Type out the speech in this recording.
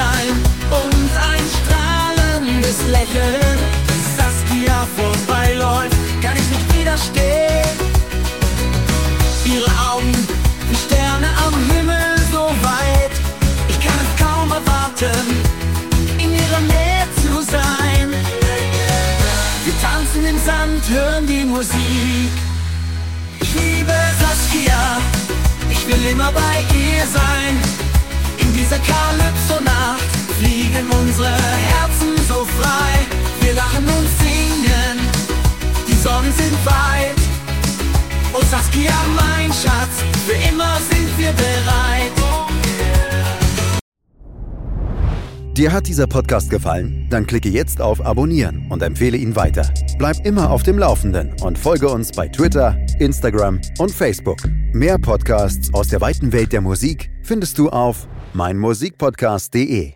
Sonnenschein und ein strahlendes Lächeln. Saskia vorbeiläuft, kann ich nicht widerstehen. Ihre Augen, wie Sterne am Himmel so weit. Ich kann es kaum erwarten, in ihrer Nähe zu sein. Wir tanzen im Sand, hören die Musik. Ich liebe Saskia, ich will immer bei ihr sein. Sonnen sind weit. Oh Saskia, mein Schatz, für immer sind wir bereit. Dir hat dieser Podcast gefallen? Dann klicke jetzt auf Abonnieren und empfehle ihn weiter. Bleib immer auf dem Laufenden und folge uns bei Twitter, Instagram und Facebook. Mehr Podcasts aus der weiten Welt der Musik findest du auf meinmusikpodcast.de.